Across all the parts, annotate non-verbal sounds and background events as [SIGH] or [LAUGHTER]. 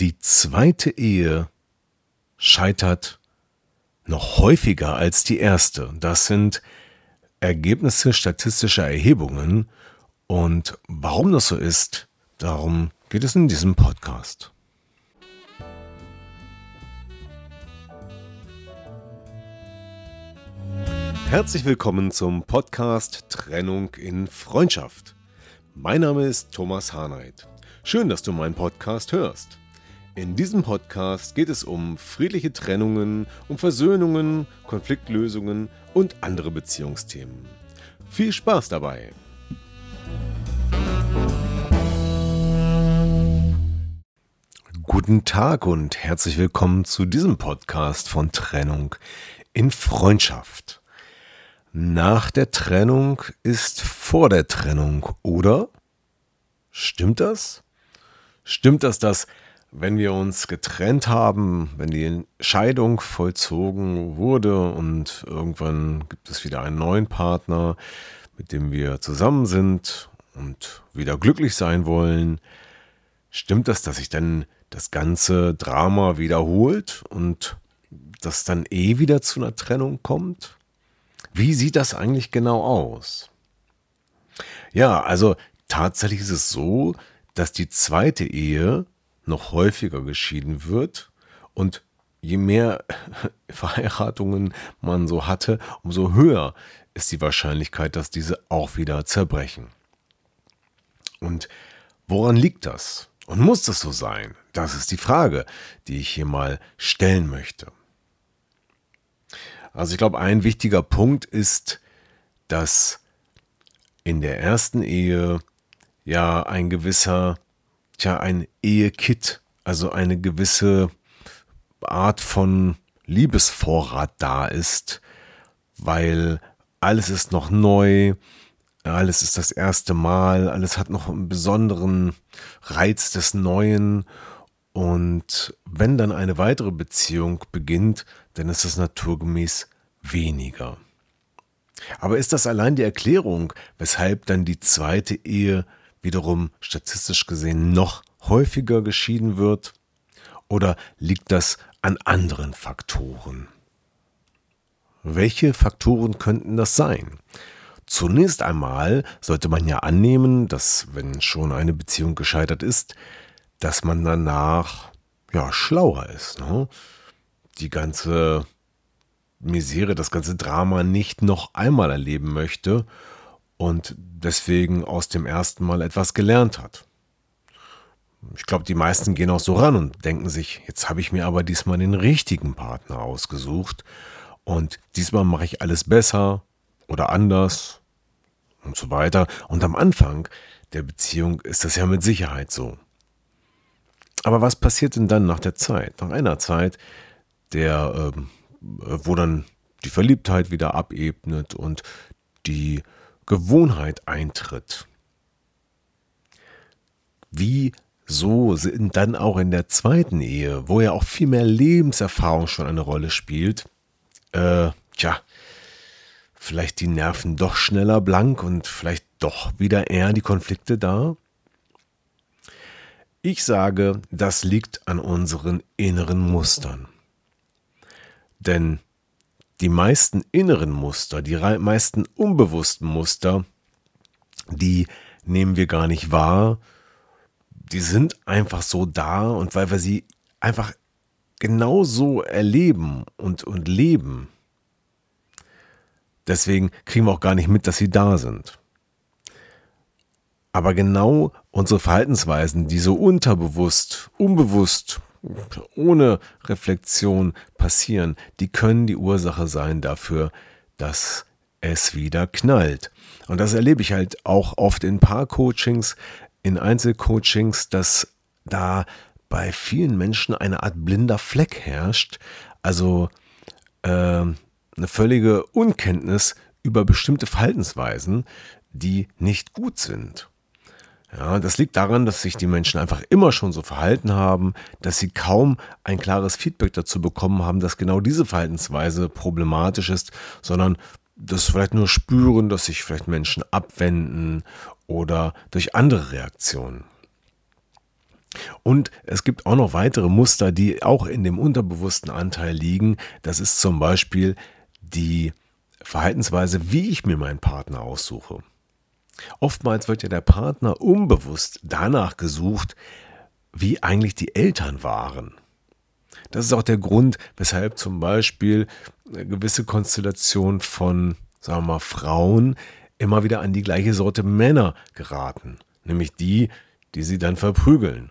Die zweite Ehe scheitert noch häufiger als die erste. Das sind Ergebnisse statistischer Erhebungen. Und warum das so ist, darum geht es in diesem Podcast. Herzlich willkommen zum Podcast Trennung in Freundschaft. Mein Name ist Thomas Harnight. Schön, dass du meinen Podcast hörst. In diesem Podcast geht es um friedliche Trennungen, um Versöhnungen, Konfliktlösungen und andere Beziehungsthemen. Viel Spaß dabei! Guten Tag und herzlich willkommen zu diesem Podcast von Trennung in Freundschaft. Nach der Trennung ist vor der Trennung, oder? Stimmt das? Stimmt das, dass wenn wir uns getrennt haben, wenn die Scheidung vollzogen wurde und irgendwann gibt es wieder einen neuen Partner, mit dem wir zusammen sind und wieder glücklich sein wollen, stimmt das, dass sich dann das ganze Drama wiederholt und das dann eh wieder zu einer Trennung kommt? Wie sieht das eigentlich genau aus? Ja, also tatsächlich ist es so, dass die zweite Ehe noch häufiger geschieden wird und je mehr [LAUGHS] Verheiratungen man so hatte, umso höher ist die Wahrscheinlichkeit, dass diese auch wieder zerbrechen. Und woran liegt das? Und muss das so sein? Das ist die Frage, die ich hier mal stellen möchte. Also ich glaube, ein wichtiger Punkt ist, dass in der ersten Ehe ja ein gewisser tja, ein Ehekit, also eine gewisse Art von Liebesvorrat da ist, weil alles ist noch neu, alles ist das erste Mal, alles hat noch einen besonderen Reiz des Neuen. Und wenn dann eine weitere Beziehung beginnt, dann ist das naturgemäß weniger. Aber ist das allein die Erklärung, weshalb dann die zweite Ehe wiederum statistisch gesehen noch häufiger geschieden wird? Oder liegt das an anderen Faktoren? Welche Faktoren könnten das sein? Zunächst einmal sollte man ja annehmen, dass wenn schon eine Beziehung gescheitert ist, dass man danach ja schlauer ist. Ne? Die ganze Misere, das ganze Drama nicht noch einmal erleben möchte und deswegen aus dem ersten Mal etwas gelernt hat. Ich glaube, die meisten gehen auch so ran und denken sich, jetzt habe ich mir aber diesmal den richtigen Partner ausgesucht und diesmal mache ich alles besser oder anders und so weiter. Und am Anfang der Beziehung ist das ja mit Sicherheit so. Aber was passiert denn dann nach der Zeit? Nach einer Zeit, der, äh, wo dann die Verliebtheit wieder abebnet und die Gewohnheit eintritt. Wie so sind dann auch in der zweiten Ehe, wo ja auch viel mehr Lebenserfahrung schon eine Rolle spielt, äh, tja, vielleicht die Nerven doch schneller blank und vielleicht doch wieder eher die Konflikte da? Ich sage, das liegt an unseren inneren Mustern. Denn die meisten inneren Muster, die meisten unbewussten Muster, die nehmen wir gar nicht wahr. Die sind einfach so da und weil wir sie einfach genauso erleben und, und leben, deswegen kriegen wir auch gar nicht mit, dass sie da sind. Aber genau unsere Verhaltensweisen, die so unterbewusst, unbewusst ohne Reflexion passieren, die können die Ursache sein dafür, dass es wieder knallt. Und das erlebe ich halt auch oft in Paar-Coachings. in Einzelcoachings, dass da bei vielen Menschen eine Art blinder Fleck herrscht, also äh, eine völlige Unkenntnis über bestimmte Verhaltensweisen, die nicht gut sind. Ja, das liegt daran, dass sich die Menschen einfach immer schon so verhalten haben, dass sie kaum ein klares Feedback dazu bekommen haben, dass genau diese Verhaltensweise problematisch ist, sondern das vielleicht nur spüren, dass sich vielleicht Menschen abwenden oder durch andere Reaktionen. Und es gibt auch noch weitere Muster, die auch in dem unterbewussten Anteil liegen. Das ist zum Beispiel die Verhaltensweise, wie ich mir meinen Partner aussuche. Oftmals wird ja der Partner unbewusst danach gesucht, wie eigentlich die Eltern waren. Das ist auch der Grund, weshalb zum Beispiel eine gewisse Konstellation von, sagen wir mal, Frauen immer wieder an die gleiche Sorte Männer geraten, nämlich die, die sie dann verprügeln.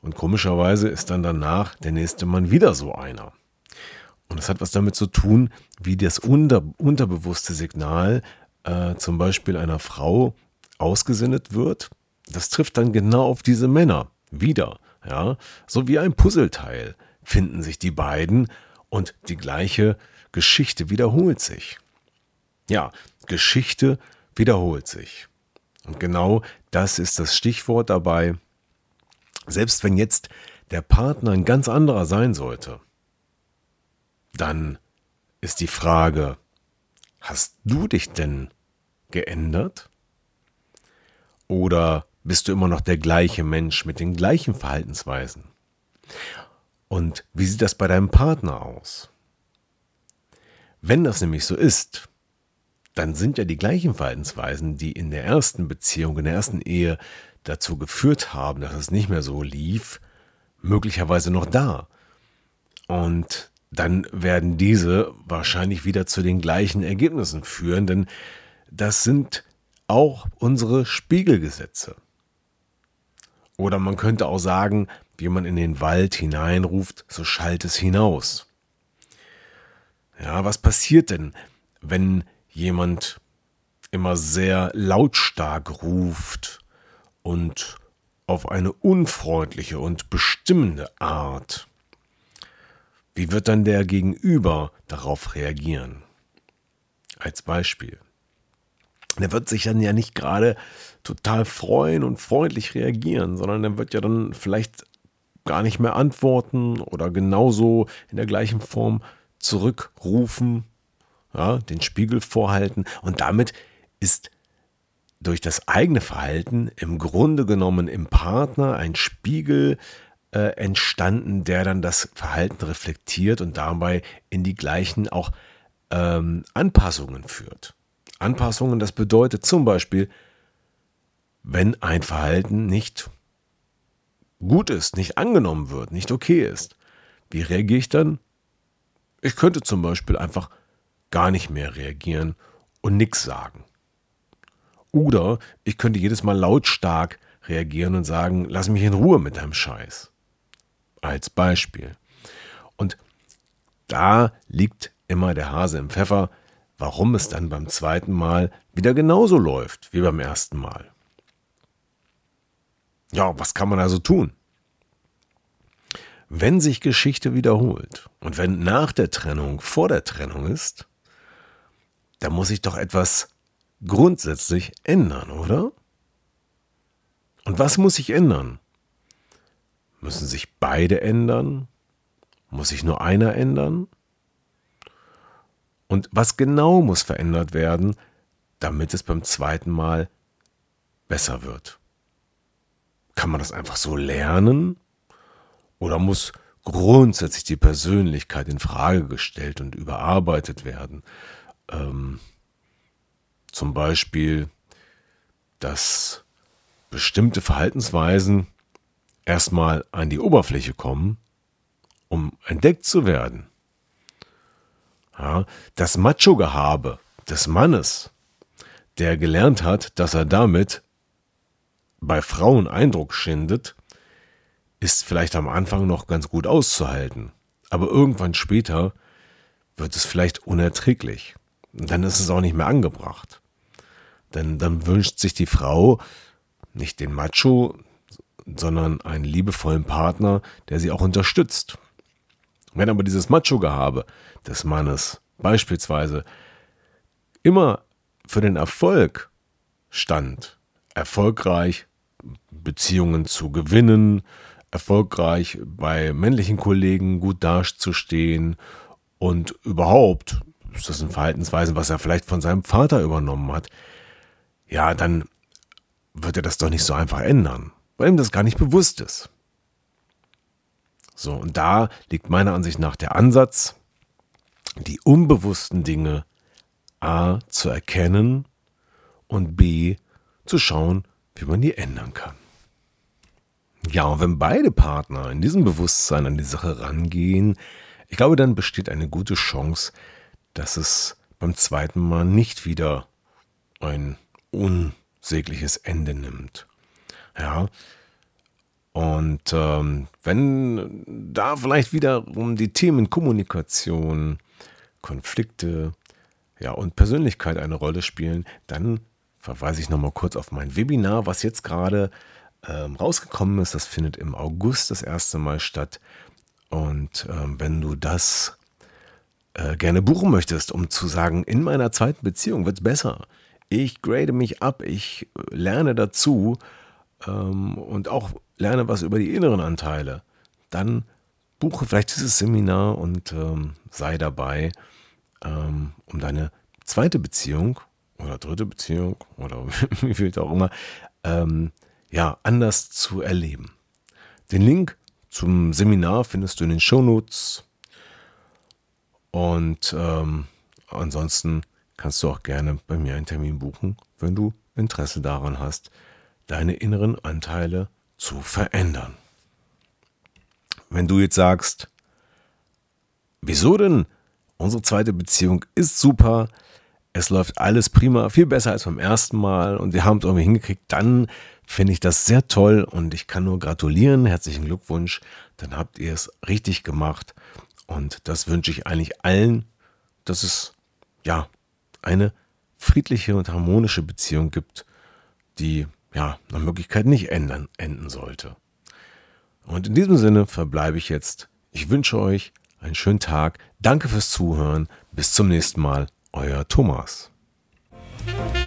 Und komischerweise ist dann danach der nächste Mann wieder so einer. Und das hat was damit zu tun, wie das unter, unterbewusste Signal äh, zum Beispiel einer Frau ausgesendet wird, das trifft dann genau auf diese Männer wieder. Ja, so wie ein Puzzleteil finden sich die beiden und die gleiche Geschichte wiederholt sich. Ja, Geschichte wiederholt sich. Und genau das ist das Stichwort dabei. Selbst wenn jetzt der Partner ein ganz anderer sein sollte, dann ist die Frage, hast du dich denn geändert? Oder bist du immer noch der gleiche Mensch mit den gleichen Verhaltensweisen? Und wie sieht das bei deinem Partner aus? Wenn das nämlich so ist, dann sind ja die gleichen Verhaltensweisen, die in der ersten Beziehung, in der ersten Ehe dazu geführt haben, dass es nicht mehr so lief, möglicherweise noch da. Und dann werden diese wahrscheinlich wieder zu den gleichen Ergebnissen führen, denn das sind auch unsere Spiegelgesetze. Oder man könnte auch sagen, wie man in den Wald hineinruft, so schallt es hinaus. Ja, was passiert denn, wenn jemand immer sehr lautstark ruft und auf eine unfreundliche und bestimmende Art? Wie wird dann der Gegenüber darauf reagieren? Als Beispiel. Der wird sich dann ja nicht gerade total freuen und freundlich reagieren, sondern der wird ja dann vielleicht gar nicht mehr antworten oder genauso in der gleichen Form zurückrufen, ja, den Spiegel vorhalten und damit ist durch das eigene Verhalten im Grunde genommen im Partner ein Spiegel äh, entstanden, der dann das Verhalten reflektiert und dabei in die gleichen auch ähm, Anpassungen führt. Anpassungen, das bedeutet zum Beispiel, wenn ein Verhalten nicht gut ist, nicht angenommen wird, nicht okay ist. Wie reagiere ich dann? Ich könnte zum Beispiel einfach gar nicht mehr reagieren und nichts sagen. Oder ich könnte jedes Mal lautstark reagieren und sagen, lass mich in Ruhe mit deinem Scheiß als Beispiel. Und da liegt immer der Hase im Pfeffer, warum es dann beim zweiten Mal wieder genauso läuft wie beim ersten Mal. Ja, was kann man also tun? Wenn sich Geschichte wiederholt und wenn nach der Trennung vor der Trennung ist, dann muss sich doch etwas grundsätzlich ändern, oder? Und was muss sich ändern? Müssen sich beide ändern? Muss sich nur einer ändern? Und was genau muss verändert werden, damit es beim zweiten Mal besser wird? Kann man das einfach so lernen? Oder muss grundsätzlich die Persönlichkeit in Frage gestellt und überarbeitet werden? Ähm, zum Beispiel, dass bestimmte Verhaltensweisen erstmal an die Oberfläche kommen, um entdeckt zu werden. Ja, das Macho-Gehabe des Mannes, der gelernt hat, dass er damit bei Frauen Eindruck schindet, ist vielleicht am Anfang noch ganz gut auszuhalten, aber irgendwann später wird es vielleicht unerträglich. Und dann ist es auch nicht mehr angebracht. Denn dann wünscht sich die Frau nicht den Macho, sondern einen liebevollen Partner, der sie auch unterstützt. Wenn aber dieses Macho-Gehabe des Mannes beispielsweise immer für den Erfolg stand, erfolgreich Beziehungen zu gewinnen, erfolgreich bei männlichen Kollegen gut dazustehen und überhaupt, ist das ein Verhaltensweisen, was er vielleicht von seinem Vater übernommen hat, ja, dann wird er das doch nicht so einfach ändern, weil ihm das gar nicht bewusst ist. So, und da liegt meiner Ansicht nach der Ansatz, die unbewussten Dinge A zu erkennen und B zu schauen, wie man die ändern kann. Ja, und wenn beide Partner in diesem Bewusstsein an die Sache rangehen, ich glaube, dann besteht eine gute Chance, dass es beim zweiten Mal nicht wieder ein unsägliches Ende nimmt. Ja, und ähm, wenn da vielleicht wiederum die Themen Kommunikation, Konflikte, ja und Persönlichkeit eine Rolle spielen, dann verweise ich nochmal kurz auf mein Webinar, was jetzt gerade ähm, rausgekommen ist. Das findet im August das erste Mal statt. Und ähm, wenn du das äh, gerne buchen möchtest, um zu sagen, in meiner zweiten Beziehung wird es besser. Ich grade mich ab, ich lerne dazu ähm, und auch lerne was über die inneren Anteile, dann buche vielleicht dieses Seminar und ähm, sei dabei, ähm, um deine zweite Beziehung oder dritte Beziehung oder [LAUGHS] wie viel auch immer, ähm, ja, anders zu erleben. Den Link zum Seminar findest du in den Shownotes. Und ähm, ansonsten kannst du auch gerne bei mir einen Termin buchen, wenn du Interesse daran hast, deine inneren Anteile zu verändern. Wenn du jetzt sagst, wieso denn? Unsere zweite Beziehung ist super, es läuft alles prima, viel besser als beim ersten Mal und wir haben es irgendwie hingekriegt, dann finde ich das sehr toll und ich kann nur gratulieren, herzlichen Glückwunsch, dann habt ihr es richtig gemacht und das wünsche ich eigentlich allen, dass es ja eine friedliche und harmonische Beziehung gibt, die ja, nach Möglichkeit nicht ändern, enden sollte. Und in diesem Sinne verbleibe ich jetzt. Ich wünsche euch einen schönen Tag. Danke fürs Zuhören. Bis zum nächsten Mal. Euer Thomas.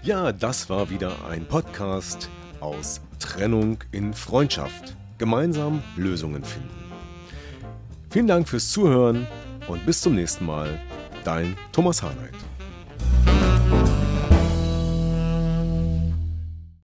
Ja, das war wieder ein Podcast aus Trennung in Freundschaft. Gemeinsam Lösungen finden. Vielen Dank fürs Zuhören und bis zum nächsten Mal. Dein Thomas Harnight.